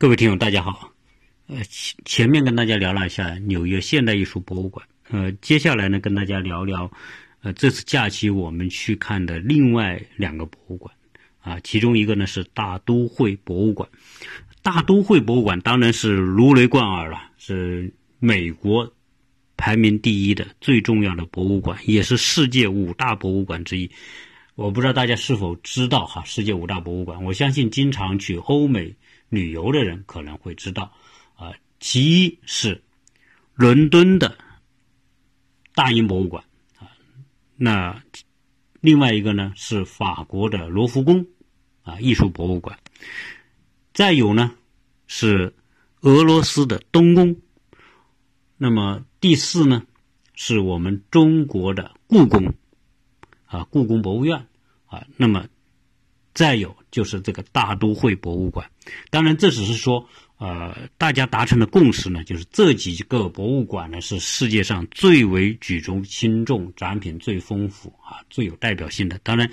各位听友，大家好。呃，前前面跟大家聊了一下纽约现代艺术博物馆，呃，接下来呢跟大家聊聊，呃，这次假期我们去看的另外两个博物馆，啊，其中一个呢是大都会博物馆。大都会博物馆当然是如雷贯耳了，是美国排名第一的最重要的博物馆，也是世界五大博物馆之一。我不知道大家是否知道哈，世界五大博物馆，我相信经常去欧美旅游的人可能会知道。啊，其一是伦敦的大英博物馆啊，那另外一个呢是法国的罗浮宫啊艺术博物馆，再有呢是俄罗斯的东宫，那么第四呢是我们中国的故宫啊故宫博物院啊，那么再有就是这个大都会博物馆，当然这只是说。呃，大家达成的共识呢，就是这几个博物馆呢是世界上最为举足轻重、展品最丰富啊、最有代表性的。当然，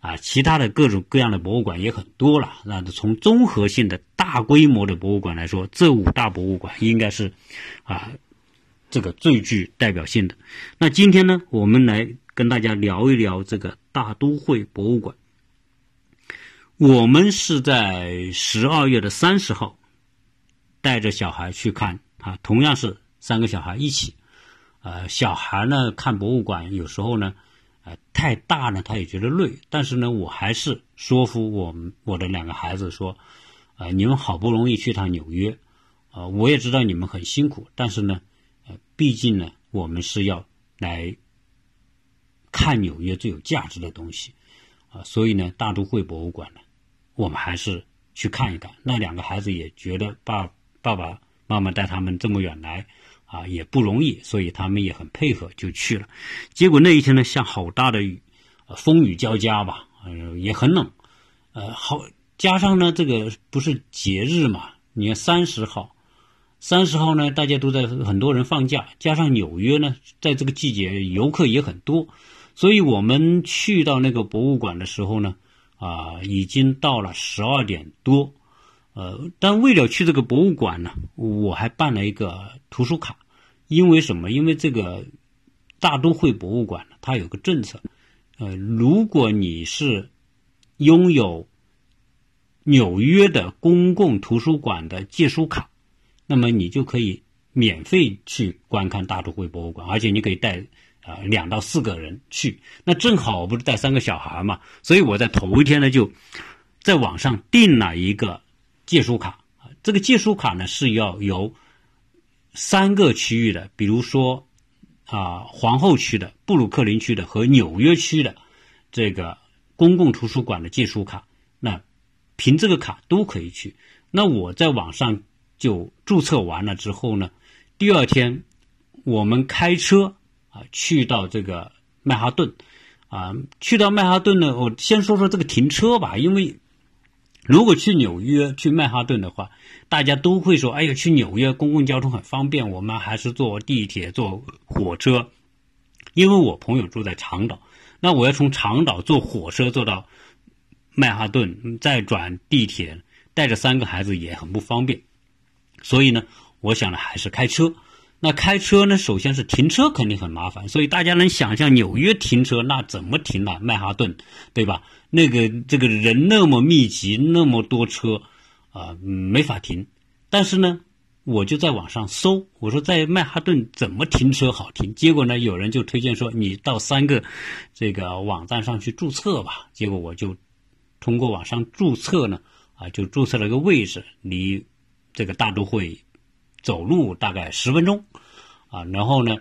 啊，其他的各种各样的博物馆也很多了。那从综合性的大规模的博物馆来说，这五大博物馆应该是啊这个最具代表性的。那今天呢，我们来跟大家聊一聊这个大都会博物馆。我们是在十二月的三十号。带着小孩去看啊，同样是三个小孩一起，呃，小孩呢看博物馆有时候呢，呃，太大呢他也觉得累，但是呢，我还是说服我们我的两个孩子说，呃，你们好不容易去趟纽约，啊，我也知道你们很辛苦，但是呢，呃，毕竟呢，我们是要来看纽约最有价值的东西，啊，所以呢，大都会博物馆呢，我们还是去看一看。那两个孩子也觉得爸。爸爸妈妈带他们这么远来，啊，也不容易，所以他们也很配合，就去了。结果那一天呢，下好大的雨，风雨交加吧，呃，也很冷，呃，好，加上呢，这个不是节日嘛，你看三十号，三十号呢，大家都在很多人放假，加上纽约呢，在这个季节游客也很多，所以我们去到那个博物馆的时候呢，啊，已经到了十二点多。呃，但为了去这个博物馆呢，我还办了一个图书卡，因为什么？因为这个大都会博物馆呢，它有个政策，呃，如果你是拥有纽约的公共图书馆的借书卡，那么你就可以免费去观看大都会博物馆，而且你可以带啊两到四个人去。那正好我不是带三个小孩嘛，所以我在头一天呢就在网上订了一个。借书卡啊，这个借书卡呢是要由三个区域的，比如说啊皇后区的、布鲁克林区的和纽约区的这个公共图书馆的借书卡，那凭这个卡都可以去。那我在网上就注册完了之后呢，第二天我们开车啊去到这个曼哈顿啊，去到曼哈顿呢，我先说说这个停车吧，因为。如果去纽约、去曼哈顿的话，大家都会说：“哎呀，去纽约公共交通很方便，我们还是坐地铁、坐火车。”因为我朋友住在长岛，那我要从长岛坐火车坐到曼哈顿，再转地铁，带着三个孩子也很不方便。所以呢，我想呢，还是开车。那开车呢，首先是停车肯定很麻烦，所以大家能想象纽约停车那怎么停呢？曼哈顿，对吧？那个这个人那么密集，那么多车，啊，没法停。但是呢，我就在网上搜，我说在曼哈顿怎么停车好停？结果呢，有人就推荐说你到三个这个网站上去注册吧。结果我就通过网上注册呢，啊，就注册了个位置，离这个大都会。走路大概十分钟，啊，然后呢，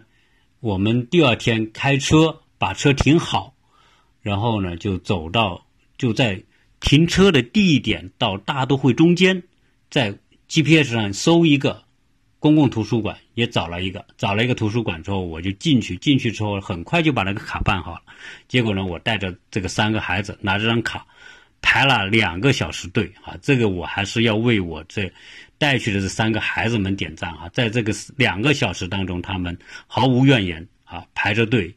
我们第二天开车把车停好，然后呢就走到就在停车的地点到大都会中间，在 GPS 上搜一个公共图书馆，也找了一个，找了一个图书馆之后，我就进去，进去之后很快就把那个卡办好了。结果呢，我带着这个三个孩子拿这张卡排了两个小时队啊，这个我还是要为我这。带去的这三个孩子们点赞啊，在这个两个小时当中，他们毫无怨言啊，排着队，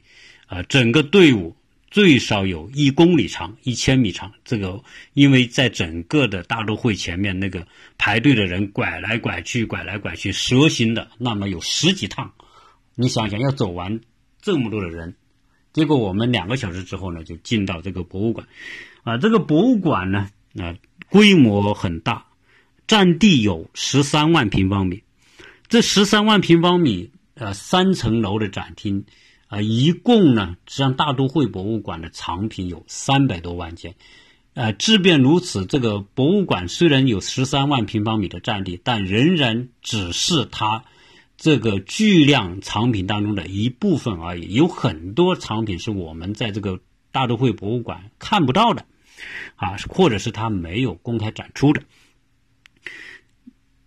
啊，整个队伍最少有一公里长、一千米长。这个因为在整个的大都会前面，那个排队的人拐来拐去、拐来拐去，蛇形的，那么有十几趟。你想想，要走完这么多的人，结果我们两个小时之后呢，就进到这个博物馆。啊，这个博物馆呢，啊，规模很大，占地有十三万平方米。这十三万平方米，呃，三层楼的展厅。啊，一共呢，实际上大都会博物馆的藏品有三百多万件，呃，即便如此，这个博物馆虽然有十三万平方米的占地，但仍然只是它这个巨量藏品当中的一部分而已。有很多藏品是我们在这个大都会博物馆看不到的，啊，或者是它没有公开展出的。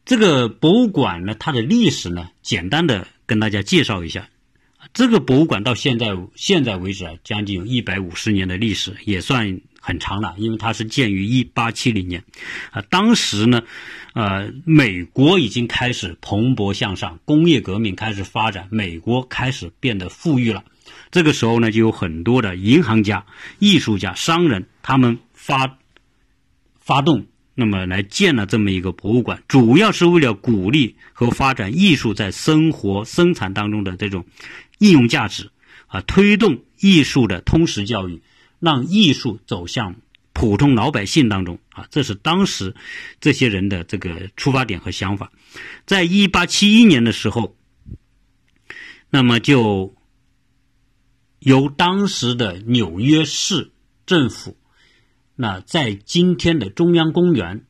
这个博物馆呢，它的历史呢，简单的跟大家介绍一下。这个博物馆到现在现在为止啊，将近有一百五十年的历史，也算很长了。因为它是建于一八七零年，啊，当时呢，呃，美国已经开始蓬勃向上，工业革命开始发展，美国开始变得富裕了。这个时候呢，就有很多的银行家、艺术家、商人，他们发发动，那么来建了这么一个博物馆，主要是为了鼓励和发展艺术在生活生产当中的这种。应用价值啊，推动艺术的通识教育，让艺术走向普通老百姓当中啊，这是当时这些人的这个出发点和想法。在一八七一年的时候，那么就由当时的纽约市政府，那在今天的中央公园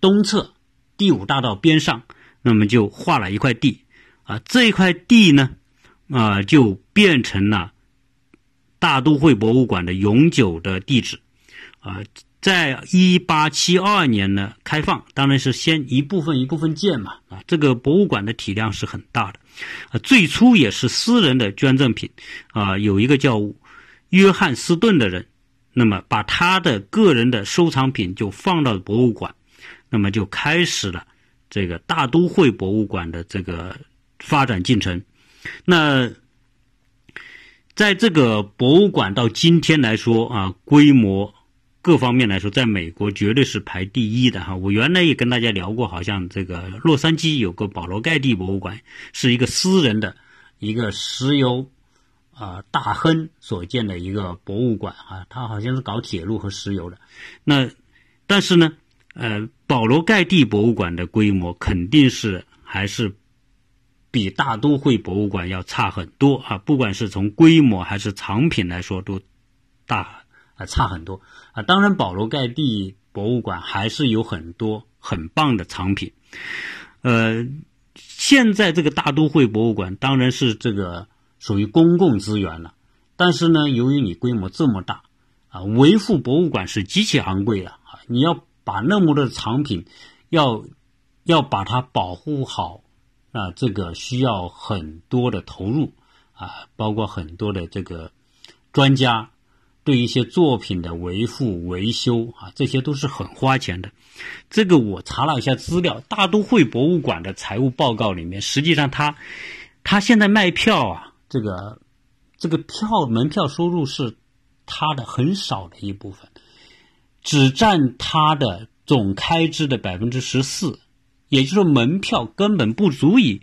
东侧第五大道边上，那么就划了一块地啊，这块地呢。啊，就变成了大都会博物馆的永久的地址。啊，在一八七二年呢开放，当然是先一部分一部分建嘛。啊，这个博物馆的体量是很大的。啊，最初也是私人的捐赠品。啊，有一个叫约翰斯顿的人，那么把他的个人的收藏品就放到博物馆，那么就开始了这个大都会博物馆的这个发展进程。那在这个博物馆到今天来说啊，规模各方面来说，在美国绝对是排第一的哈。我原来也跟大家聊过，好像这个洛杉矶有个保罗盖蒂博物馆，是一个私人的一个石油啊大亨所建的一个博物馆啊，他好像是搞铁路和石油的。那但是呢，呃，保罗盖蒂博物馆的规模肯定是还是。比大都会博物馆要差很多啊！不管是从规模还是藏品来说，都大啊差很多啊。当然，保罗盖蒂博物馆还是有很多很棒的藏品。呃，现在这个大都会博物馆当然是这个属于公共资源了，但是呢，由于你规模这么大啊，维护博物馆是极其昂贵的啊！你要把那么多藏品，要要把它保护好。啊，这个需要很多的投入啊，包括很多的这个专家对一些作品的维护维修啊，这些都是很花钱的。这个我查了一下资料，大都会博物馆的财务报告里面，实际上他他现在卖票啊，这个这个票门票收入是他的很少的一部分，只占他的总开支的百分之十四。也就是说，门票根本不足以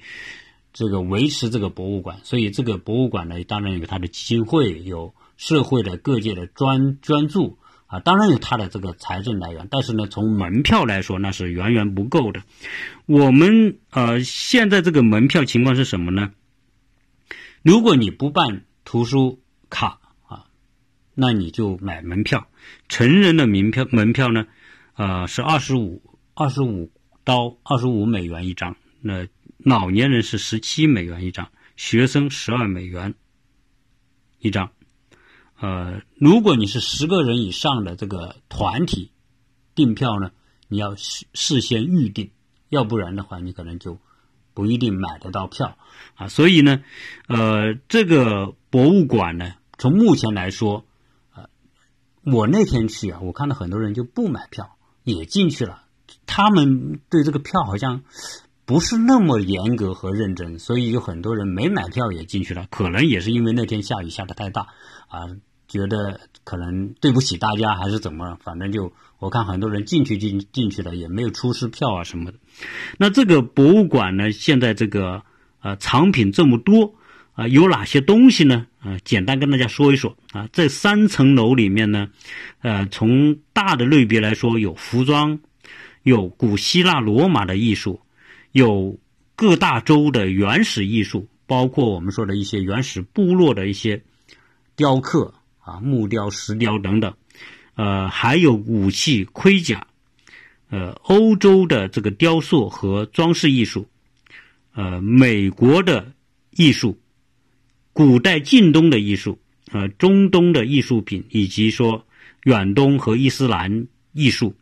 这个维持这个博物馆，所以这个博物馆呢，当然有它的基金会，有社会的各界的专专注啊，当然有它的这个财政来源。但是呢，从门票来说，那是远远不够的。我们呃，现在这个门票情况是什么呢？如果你不办图书卡啊，那你就买门票。成人的门票门票呢，呃，是二十五二十五。到二十五美元一张，那老年人是十七美元一张，学生十二美元一张。呃，如果你是十个人以上的这个团体订票呢，你要事事先预定，要不然的话，你可能就不一定买得到票啊。所以呢，呃，这个博物馆呢，从目前来说，呃，我那天去啊，我看到很多人就不买票也进去了。他们对这个票好像不是那么严格和认真，所以有很多人没买票也进去了。可能也是因为那天下雨下的太大啊，觉得可能对不起大家还是怎么，反正就我看很多人进去进进去了也没有出示票啊什么的。那这个博物馆呢，现在这个呃藏品这么多啊，有哪些东西呢？啊，简单跟大家说一说啊。这三层楼里面呢，呃，从大的类别来说，有服装，有古希腊罗马的艺术，有各大洲的原始艺术，包括我们说的一些原始部落的一些雕刻啊，木雕、石雕等等，呃，还有武器、盔甲，呃，欧洲的这个雕塑和装饰艺术，呃，美国的艺术。古代近东的艺术，呃，中东的艺术品，以及说远东和伊斯兰艺术，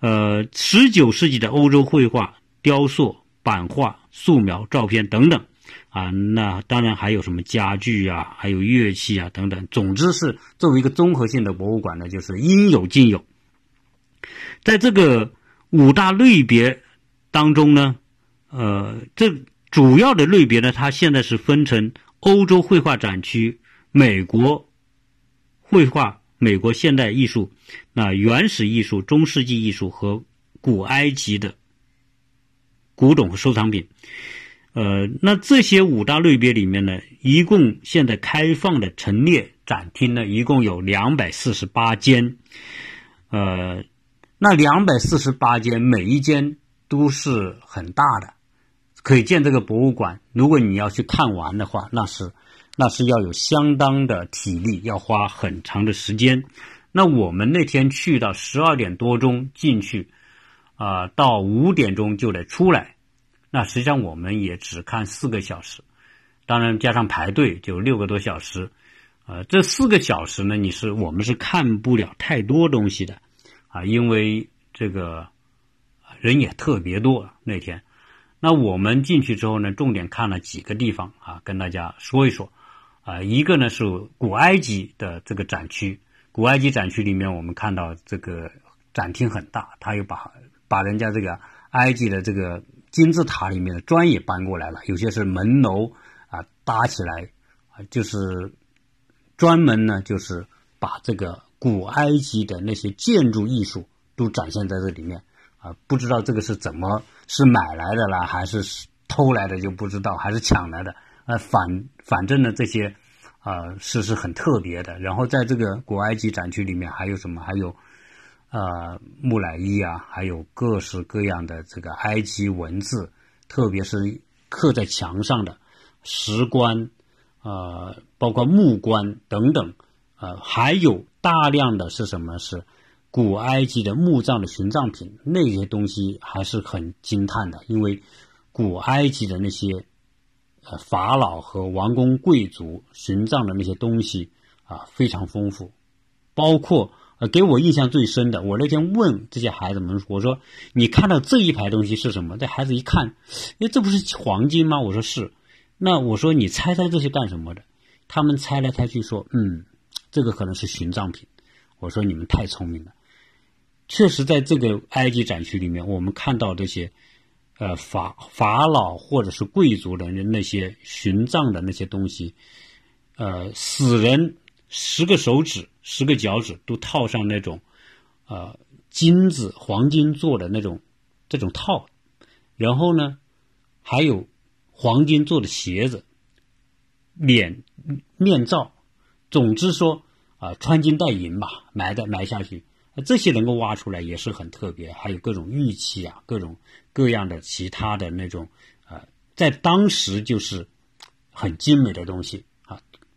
呃，十九世纪的欧洲绘画、雕塑、版画、素描、照片等等，啊，那当然还有什么家具啊，还有乐器啊等等。总之是作为一个综合性的博物馆呢，就是应有尽有。在这个五大类别当中呢，呃，这主要的类别呢，它现在是分成。欧洲绘画展区、美国绘画、美国现代艺术、那原始艺术、中世纪艺术和古埃及的古董和收藏品，呃，那这些五大类别里面呢，一共现在开放的陈列展厅呢，一共有两百四十八间，呃，那两百四十八间，每一间都是很大的。可以建这个博物馆，如果你要去看完的话，那是那是要有相当的体力，要花很长的时间。那我们那天去到十二点多钟进去，啊，到五点钟就得出来。那实际上我们也只看四个小时，当然加上排队就六个多小时。呃，这四个小时呢，你是我们是看不了太多东西的啊，因为这个人也特别多那天。那我们进去之后呢，重点看了几个地方啊，跟大家说一说。啊，一个呢是古埃及的这个展区，古埃及展区里面我们看到这个展厅很大，他又把把人家这个埃及的这个金字塔里面的砖也搬过来了，有些是门楼啊搭起来啊，就是专门呢就是把这个古埃及的那些建筑艺术都展现在这里面。啊，不知道这个是怎么是买来的啦，还是偷来的就不知道，还是抢来的。呃，反反正呢，这些啊是是很特别的。然后在这个古埃及展区里面还有什么？还有啊木乃伊啊，还有各式各样的这个埃及文字，特别是刻在墙上的石棺啊，包括木棺等等啊，还有大量的是什么？是。古埃及的墓葬的殉葬品，那些东西还是很惊叹的，因为古埃及的那些法老和王公贵族殉葬的那些东西啊非常丰富，包括呃给我印象最深的，我那天问这些孩子们，我说你看到这一排东西是什么？这孩子一看，哎，这不是黄金吗？我说是。那我说你猜猜这些干什么的？他们猜来猜去说，嗯，这个可能是殉葬品。我说你们太聪明了。确实，在这个埃及展区里面，我们看到这些，呃，法法老或者是贵族的那些殉葬的那些东西，呃，死人十个手指、十个脚趾都套上那种，呃，金子、黄金做的那种这种套，然后呢，还有黄金做的鞋子、脸面罩，总之说啊，穿金戴银吧，埋的埋下去。这些能够挖出来也是很特别，还有各种玉器啊，各种各样的其他的那种，呃，在当时就是很精美的东西，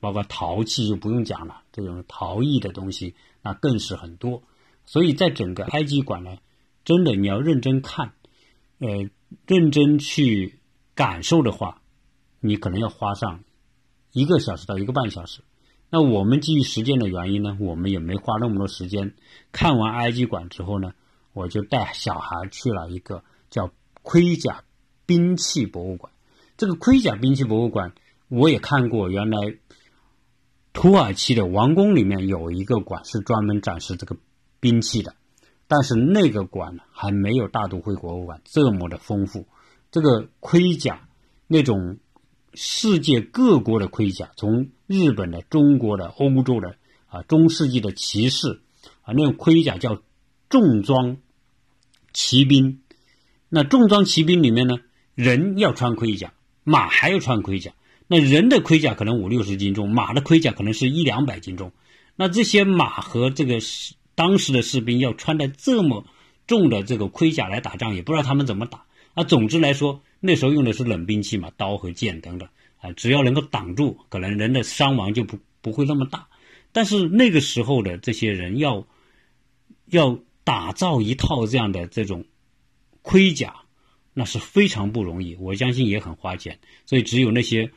包括陶器就不用讲了，这种陶艺的东西那更是很多。所以在整个埃及馆呢，真的你要认真看，呃，认真去感受的话，你可能要花上一个小时到一个半小时。那我们基于时间的原因呢，我们也没花那么多时间。看完埃及馆之后呢，我就带小孩去了一个叫盔甲兵器博物馆。这个盔甲兵器博物馆我也看过，原来土耳其的王宫里面有一个馆是专门展示这个兵器的，但是那个馆还没有大都会博物馆这么的丰富。这个盔甲那种。世界各国的盔甲，从日本的、中国的、欧洲的啊，中世纪的骑士啊，那种盔甲叫重装骑兵。那重装骑兵里面呢，人要穿盔甲，马还要穿盔甲。那人的盔甲可能五六十斤重，马的盔甲可能是一两百斤重。那这些马和这个当时的士兵要穿的这么重的这个盔甲来打仗，也不知道他们怎么打。啊，总之来说，那时候用的是冷兵器嘛，刀和剑等等啊，只要能够挡住，可能人的伤亡就不不会那么大。但是那个时候的这些人要要打造一套这样的这种盔甲，那是非常不容易，我相信也很花钱。所以只有那些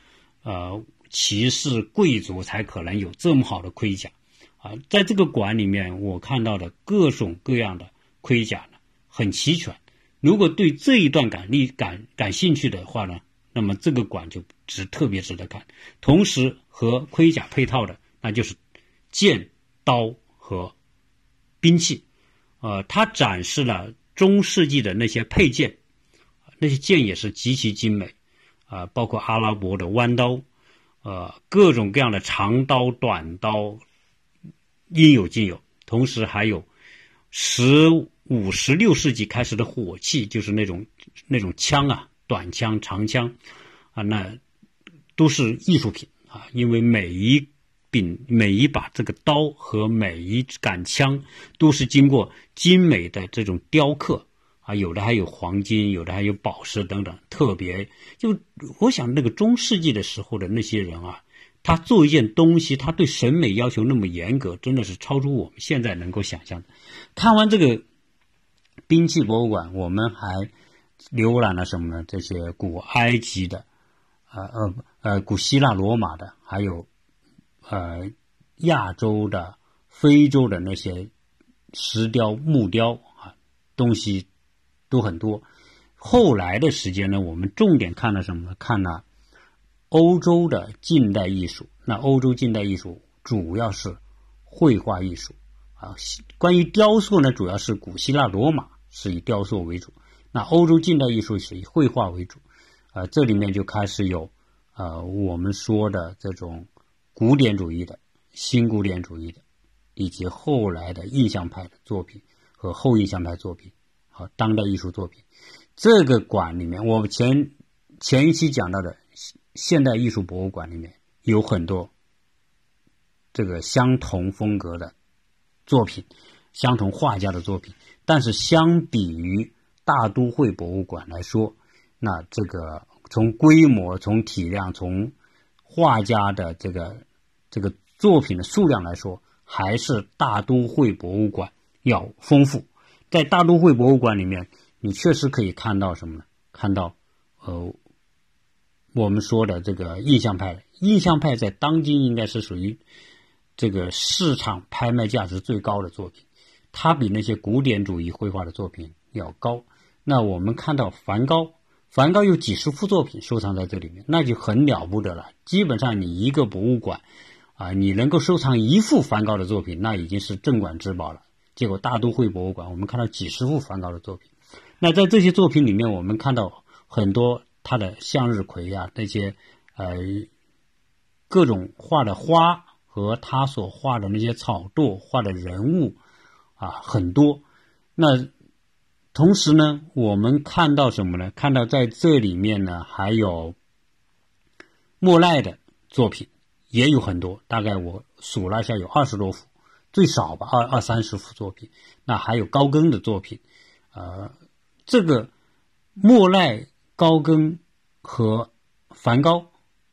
呃骑士贵族才可能有这么好的盔甲啊。在这个馆里面，我看到的各种各样的盔甲呢，很齐全。如果对这一段感历感感兴趣的话呢，那么这个馆就值特别值得看。同时和盔甲配套的，那就是剑、刀和兵器。呃，它展示了中世纪的那些配件，那些剑也是极其精美啊，包括阿拉伯的弯刀，呃，各种各样的长刀、短刀应有尽有。同时还有十。五十六世纪开始的火器，就是那种那种枪啊，短枪、长枪，啊，那都是艺术品啊，因为每一柄、每一把这个刀和每一杆枪都是经过精美的这种雕刻啊，有的还有黄金，有的还有宝石等等，特别就我想那个中世纪的时候的那些人啊。他做一件东西，他对审美要求那么严格，真的是超出我们现在能够想象的。看完这个。兵器博物馆，我们还浏览了什么呢？这些古埃及的，呃呃呃，古希腊罗马的，还有呃亚洲的、非洲的那些石雕、木雕啊，东西都很多。后来的时间呢，我们重点看了什么呢？看了欧洲的近代艺术。那欧洲近代艺术主要是绘画艺术啊。关于雕塑呢，主要是古希腊罗马。是以雕塑为主，那欧洲近代艺术是以绘画为主，呃，这里面就开始有，呃，我们说的这种古典主义的、新古典主义的，以及后来的印象派的作品和后印象派作品和当代艺术作品。这个馆里面，我们前前一期讲到的现代艺术博物馆里面有很多这个相同风格的作品，相同画家的作品。但是相比于大都会博物馆来说，那这个从规模、从体量、从画家的这个这个作品的数量来说，还是大都会博物馆要丰富。在大都会博物馆里面，你确实可以看到什么呢？看到呃，我们说的这个印象派，印象派在当今应该是属于这个市场拍卖价值最高的作品。它比那些古典主义绘画的作品要高。那我们看到梵高，梵高有几十幅作品收藏在这里面，那就很了不得了。基本上你一个博物馆，啊，你能够收藏一幅梵高的作品，那已经是镇馆之宝了。结果大都会博物馆，我们看到几十幅梵高的作品。那在这些作品里面，我们看到很多他的向日葵啊，那些呃各种画的花和他所画的那些草垛画的人物。啊，很多。那同时呢，我们看到什么呢？看到在这里面呢，还有莫奈的作品也有很多，大概我数了一下，有二十多幅，最少吧，二二三十幅作品。那还有高更的作品，呃，这个莫奈、高更和梵高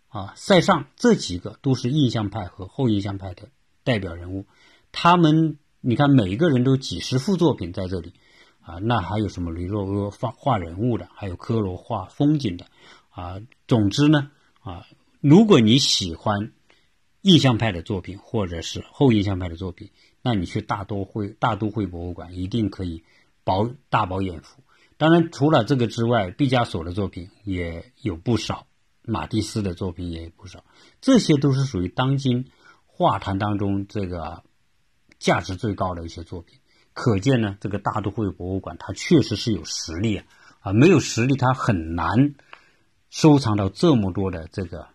啊、塞尚这几个都是印象派和后印象派的代表人物，他们。你看，每一个人都几十幅作品在这里，啊，那还有什么雷洛阿画画人物的，还有科罗画风景的，啊，总之呢，啊，如果你喜欢印象派的作品或者是后印象派的作品，那你去大都会大都会博物馆一定可以饱大饱眼福。当然，除了这个之外，毕加索的作品也有不少，马蒂斯的作品也有不少，这些都是属于当今画坛当中这个。价值最高的一些作品，可见呢，这个大都会博物馆它确实是有实力啊，啊，没有实力它很难收藏到这么多的这个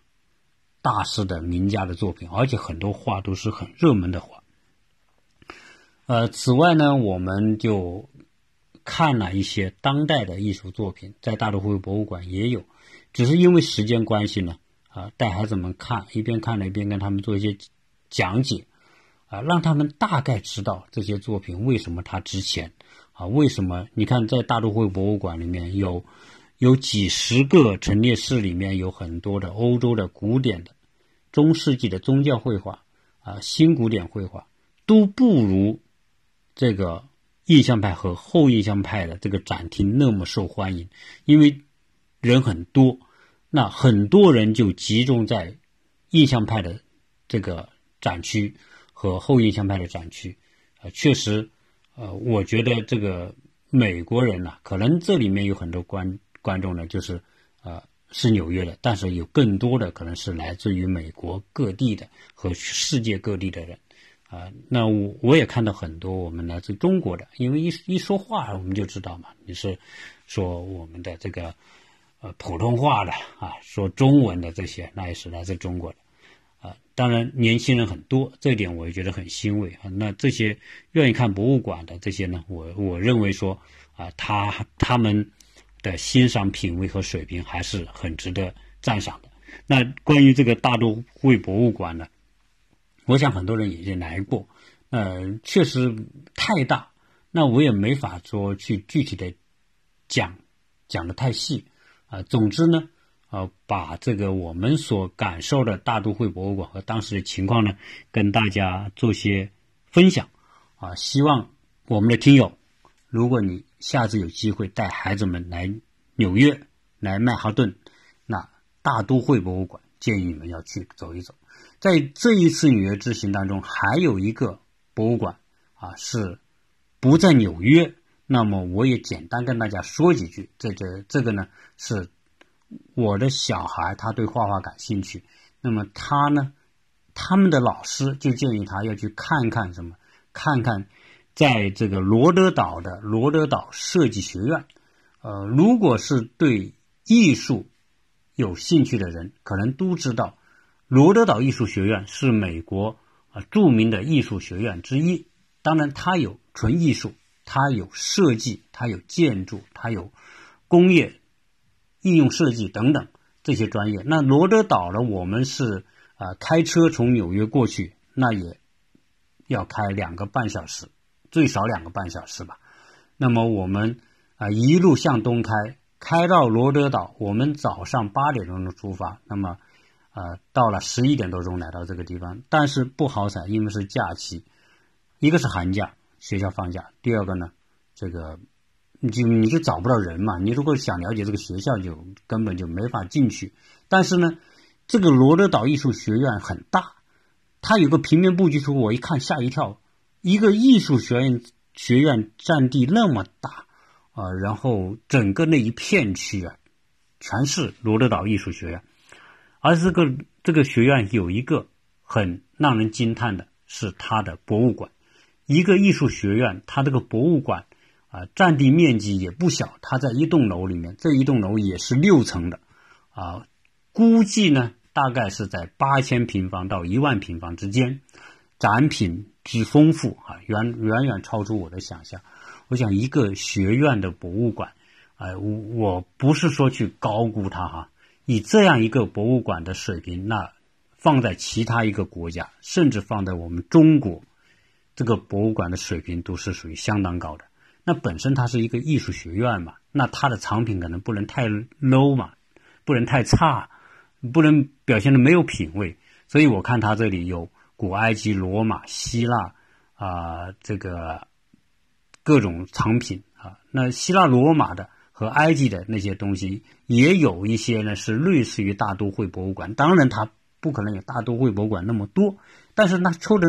大师的名家的作品，而且很多画都是很热门的画。呃，此外呢，我们就看了一些当代的艺术作品，在大都会博物馆也有，只是因为时间关系呢，啊，带孩子们看，一边看了一边跟他们做一些讲解，啊，让他们大概知道这些作品为什么它值钱，啊，为什么？你看，在大都会博物馆里面有有几十个陈列室，里面有很多的欧洲的古典的、中世纪的宗教绘画，啊，新古典绘画都不如。这个印象派和后印象派的这个展厅那么受欢迎，因为人很多，那很多人就集中在印象派的这个展区和后印象派的展区，啊，确实，呃，我觉得这个美国人呢，可能这里面有很多观观众呢，就是呃是纽约的，但是有更多的可能是来自于美国各地的和世界各地的人。啊，那我我也看到很多我们来自中国的，因为一一说话我们就知道嘛，你是说我们的这个呃普通话的啊，说中文的这些，那也是来自中国的啊。当然年轻人很多，这一点我也觉得很欣慰啊。那这些愿意看博物馆的这些呢，我我认为说啊，他他们的欣赏品味和水平还是很值得赞赏的。那关于这个大都会博物馆呢？我想很多人已经来过，呃，确实太大，那我也没法说去具体的讲讲的太细啊。总之呢，呃，把这个我们所感受的大都会博物馆和当时的情况呢，跟大家做些分享啊。希望我们的听友，如果你下次有机会带孩子们来纽约、来曼哈顿，那大都会博物馆建议你们要去走一走。在这一次纽约之行当中，还有一个博物馆啊，是不在纽约。那么我也简单跟大家说几句。这个这个呢，是我的小孩，他对画画感兴趣。那么他呢，他们的老师就建议他要去看看什么，看看在这个罗德岛的罗德岛设计学院。呃，如果是对艺术有兴趣的人，可能都知道。罗德岛艺术学院是美国啊著名的艺术学院之一。当然，它有纯艺术，它有设计，它有建筑，它有工业应用设计等等这些专业。那罗德岛呢？我们是啊开车从纽约过去，那也要开两个半小时，最少两个半小时吧。那么我们啊一路向东开，开到罗德岛，我们早上八点钟出发。那么啊，到了十一点多钟来到这个地方，但是不好彩，因为是假期，一个是寒假，学校放假；第二个呢，这个你就你就找不到人嘛。你如果想了解这个学校，就根本就没法进去。但是呢，这个罗德岛艺术学院很大，它有个平面布局图，我一看吓一跳，一个艺术学院学院占地那么大啊，然后整个那一片区啊，全是罗德岛艺术学院。而这个这个学院有一个很让人惊叹的是它的博物馆，一个艺术学院，它这个博物馆啊，占地面积也不小，它在一栋楼里面，这一栋楼也是六层的，啊，估计呢大概是在八千平方到一万平方之间，展品之丰富啊，远远远超出我的想象。我想一个学院的博物馆，啊，我我不是说去高估它哈。以这样一个博物馆的水平，那放在其他一个国家，甚至放在我们中国，这个博物馆的水平都是属于相当高的。那本身它是一个艺术学院嘛，那它的藏品可能不能太 low 嘛，不能太差，不能表现的没有品位。所以我看它这里有古埃及、罗马、希腊啊，这个各种藏品啊，那希腊罗马的。和埃及的那些东西也有一些呢，是类似于大都会博物馆。当然，它不可能有大都会博物馆那么多，但是那抽的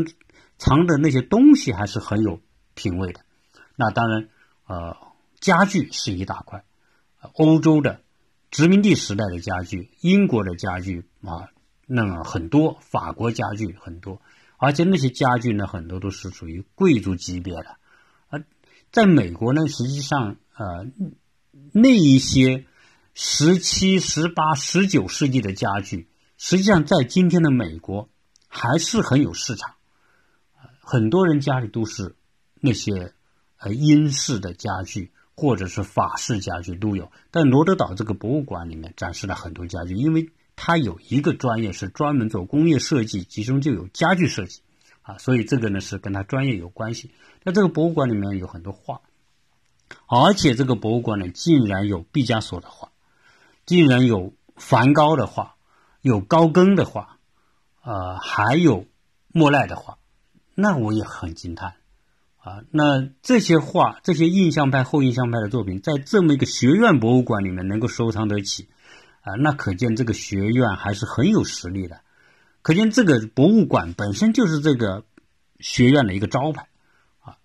藏的那些东西还是很有品位的。那当然，呃，家具是一大块，欧洲的殖民地时代的家具，英国的家具啊，那么很多，法国家具很多，而且那些家具呢，很多都是属于贵族级别的。而在美国呢，实际上，呃。那一些十七、十八、十九世纪的家具实际上在今天的美国还是很有市场，很多人家里都是那些呃英式的家具或者是法式家具都有。但罗德岛这个博物馆里面展示了很多家具，因为它有一个专业是专门做工业设计，其中就有家具设计啊，所以这个呢是跟他专业有关系。那这个博物馆里面有很多画。而且这个博物馆呢，竟然有毕加索的画，竟然有梵高的画，有高更的画，呃，还有莫奈的画，那我也很惊叹啊！那这些画，这些印象派、后印象派的作品，在这么一个学院博物馆里面能够收藏得起啊，那可见这个学院还是很有实力的，可见这个博物馆本身就是这个学院的一个招牌啊。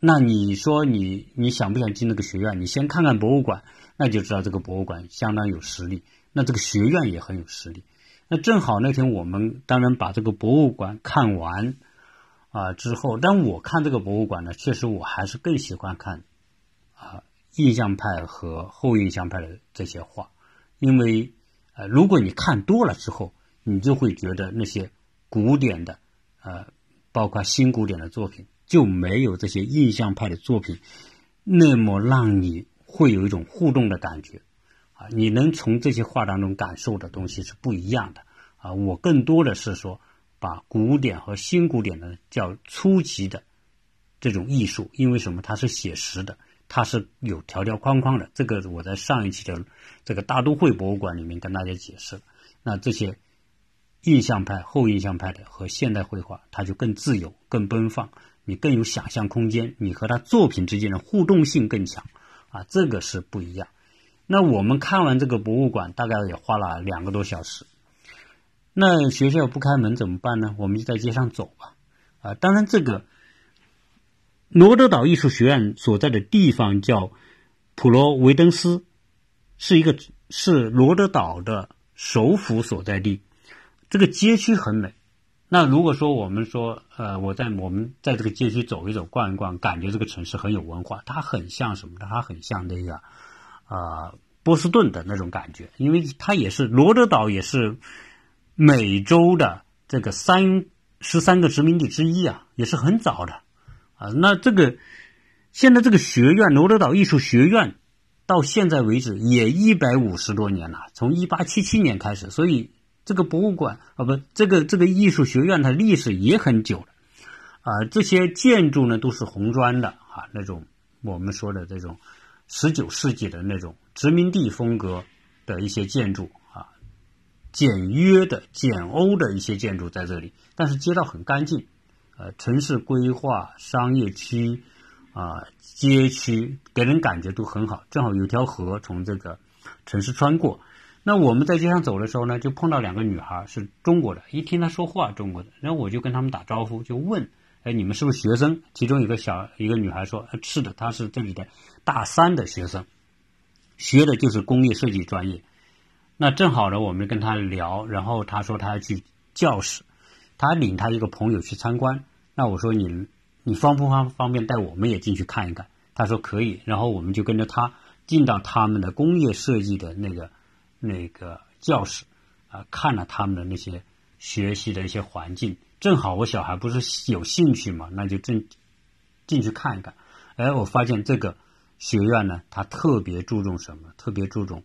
那你说你你想不想进那个学院？你先看看博物馆，那就知道这个博物馆相当有实力。那这个学院也很有实力。那正好那天我们当然把这个博物馆看完啊之后，但我看这个博物馆呢，确实我还是更喜欢看啊印象派和后印象派的这些画，因为呃如果你看多了之后，你就会觉得那些古典的呃包括新古典的作品。就没有这些印象派的作品那么让你会有一种互动的感觉啊！你能从这些画当中感受的东西是不一样的啊！我更多的是说，把古典和新古典的叫初级的这种艺术，因为什么？它是写实的，它是有条条框框的。这个我在上一期的这个大都会博物馆里面跟大家解释了。那这些印象派、后印象派的和现代绘画，它就更自由、更奔放。你更有想象空间，你和他作品之间的互动性更强，啊，这个是不一样。那我们看完这个博物馆，大概也花了两个多小时。那学校不开门怎么办呢？我们就在街上走吧。啊，当然这个罗德岛艺术学院所在的地方叫普罗维登斯，是一个是罗德岛的首府所在地。这个街区很美。那如果说我们说，呃，我在我们在这个街区走一走、逛一逛，感觉这个城市很有文化，它很像什么呢？它很像那个，呃，波士顿的那种感觉，因为它也是罗德岛，也是美洲的这个三十三个殖民地之一啊，也是很早的啊。那这个现在这个学院罗德岛艺术学院到现在为止也一百五十多年了，从一八七七年开始，所以。这个博物馆啊，不，这个这个艺术学院它历史也很久了，啊，这些建筑呢都是红砖的啊，那种我们说的这种十九世纪的那种殖民地风格的一些建筑啊，简约的简欧的一些建筑在这里，但是街道很干净，呃，城市规划、商业区啊、街区给人感觉都很好，正好有条河从这个城市穿过。那我们在街上走的时候呢，就碰到两个女孩，是中国的。一听她说话，中国的，然后我就跟他们打招呼，就问：“哎，你们是不是学生？”其中一个小一个女孩说：“是的，她是这里的大三的学生，学的就是工业设计专业。”那正好呢，我们跟她聊，然后她说她要去教室，他领他一个朋友去参观。那我说你你方不方方便带我们也进去看一看？他说可以。然后我们就跟着他进到他们的工业设计的那个。那个教室啊，看了他们的那些学习的一些环境，正好我小孩不是有兴趣嘛，那就正进去看一看。哎，我发现这个学院呢，它特别注重什么？特别注重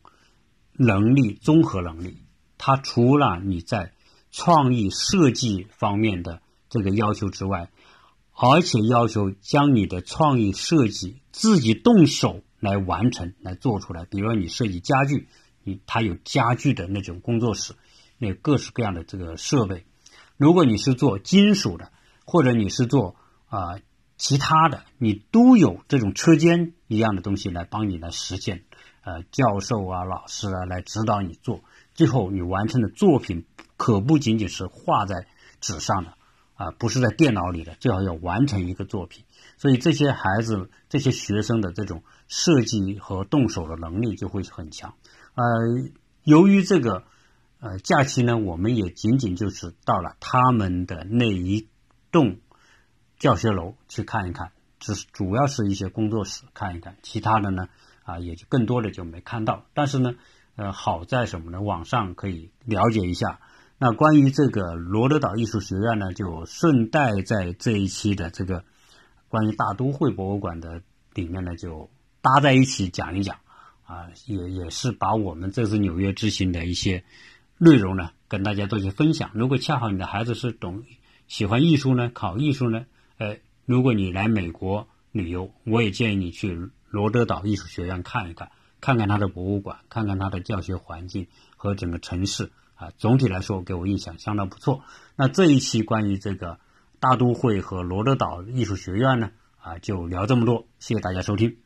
能力，综合能力。它除了你在创意设计方面的这个要求之外，而且要求将你的创意设计自己动手来完成，来做出来。比如说你设计家具。你它有家具的那种工作室，那各式各样的这个设备。如果你是做金属的，或者你是做啊其他的，你都有这种车间一样的东西来帮你来实现。呃，教授啊、老师啊来指导你做，最后你完成的作品可不仅仅是画在纸上的啊，不是在电脑里的，最好要完成一个作品。所以这些孩子、这些学生的这种设计和动手的能力就会很强。呃，由于这个呃假期呢，我们也仅仅就是到了他们的那一栋教学楼去看一看，只是主要是一些工作室看一看，其他的呢啊也就更多的就没看到。但是呢，呃，好在什么呢？网上可以了解一下那关于这个罗德岛艺术学院呢，就顺带在这一期的这个关于大都会博物馆的里面呢，就搭在一起讲一讲啊，也也是把我们这次纽约之行的一些内容呢，跟大家做一些分享。如果恰好你的孩子是懂喜欢艺术呢，考艺术呢，呃，如果你来美国旅游，我也建议你去罗德岛艺术学院看一看。看看它的博物馆，看看它的教学环境和整个城市啊，总体来说给我印象相当不错。那这一期关于这个大都会和罗德岛艺术学院呢，啊，就聊这么多，谢谢大家收听。